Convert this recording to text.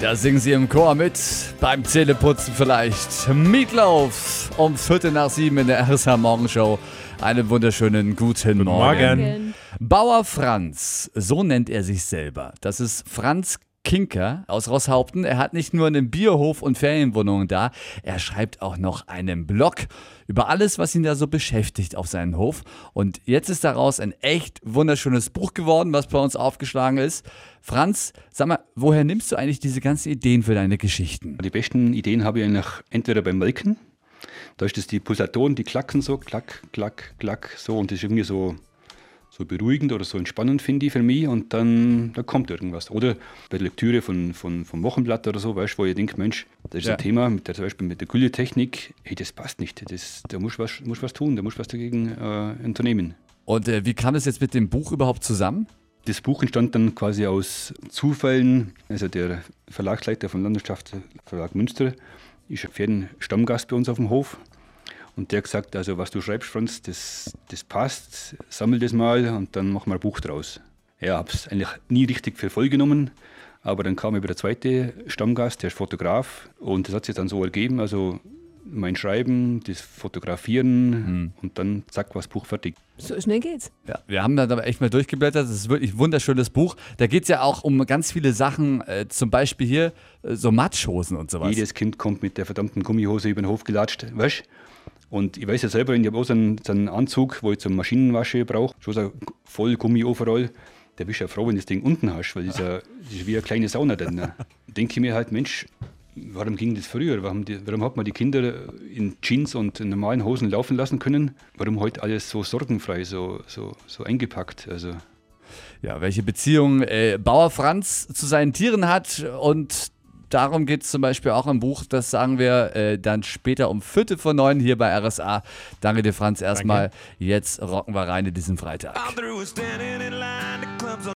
Da singen sie im Chor mit, beim Zähneputzen vielleicht. Meatloaf um Viertel nach sieben in der RSH Morgenshow. Einen wunderschönen guten, Morgen. Morgen. Bauer Franz, so nennt er sich selber. Das ist Franz Kinker aus Rosshaupten. Er hat nicht nur einen Bierhof und Ferienwohnungen da, er schreibt auch noch einen Blog über alles, was ihn da so beschäftigt auf seinem Hof. Und jetzt ist daraus ein echt wunderschönes Buch geworden, was bei uns aufgeschlagen ist. Franz, sag mal, woher nimmst du eigentlich diese ganzen Ideen für deine Geschichten? Die besten Ideen habe ich eigentlich entweder beim Melken, da ist das die Pulsatoren, die klacken so, klack, klack, klack, so und das ist irgendwie so, so beruhigend oder so entspannend, finde ich für mich und dann da kommt irgendwas. Oder bei der Lektüre von, von, vom Wochenblatt oder so, weißt du, wo ich denke, Mensch, das ist Ja. ein Thema, mit der, zum Beispiel mit der Gülle-Technik, hey, das passt nicht, das, da muss was, muss was tun, da muss was dagegen äh, unternehmen. Und äh, wie kam es jetzt mit dem Buch überhaupt zusammen? Das Buch entstand dann quasi aus Zufällen. Also der Verlagsleiter von Landwirtschaftsverlag Münster ist ein Ferienstammgast bei uns auf dem Hof. Und der hat gesagt, also was du schreibst, Franz, das, das passt, sammel das mal und dann machen wir ein Buch draus. Ja, habe es eigentlich nie richtig für voll genommen, aber dann kam über der zweite Stammgast, der ist Fotograf und das hat sich dann so ergeben, also mein Schreiben, das Fotografieren und dann zack, war das Buch fertig. So schnell geht's. Ja, wir haben da aber echt mal durchgeblättert. Das ist wirklich ein wunderschönes Buch. Da geht es ja auch um ganz viele Sachen, äh, zum Beispiel hier äh, so Matschhosen und sowas. Jedes Kind kommt mit der verdammten Gummihose über den Hof gelatscht, weißt Und ich weiß ja selber, ich habe auch so einen, so einen Anzug, wo ich zum Maschinenwasche brauche, schon so voll Gummi-Overall. Da bist du ja froh, wenn du das Ding unten hast, weil das, ist ja, das ist wie eine kleine Sauna dann. Ne? Denke ich mir halt, Mensch, warum ging das früher? Warum, die, warum hat man die Kinder in Jeans und in normalen Hosen laufen lassen können? Warum heute alles so sorgenfrei, so, so, so eingepackt? Also, Ja, welche Beziehung äh, Bauer Franz zu seinen Tieren hat und darum geht es zum Beispiel auch im Buch. Das sagen wir äh, dann später um Viertel vor neun hier bei RSA. Danke dir, Franz, erstmal. Jetzt rocken wir rein in diesen Freitag.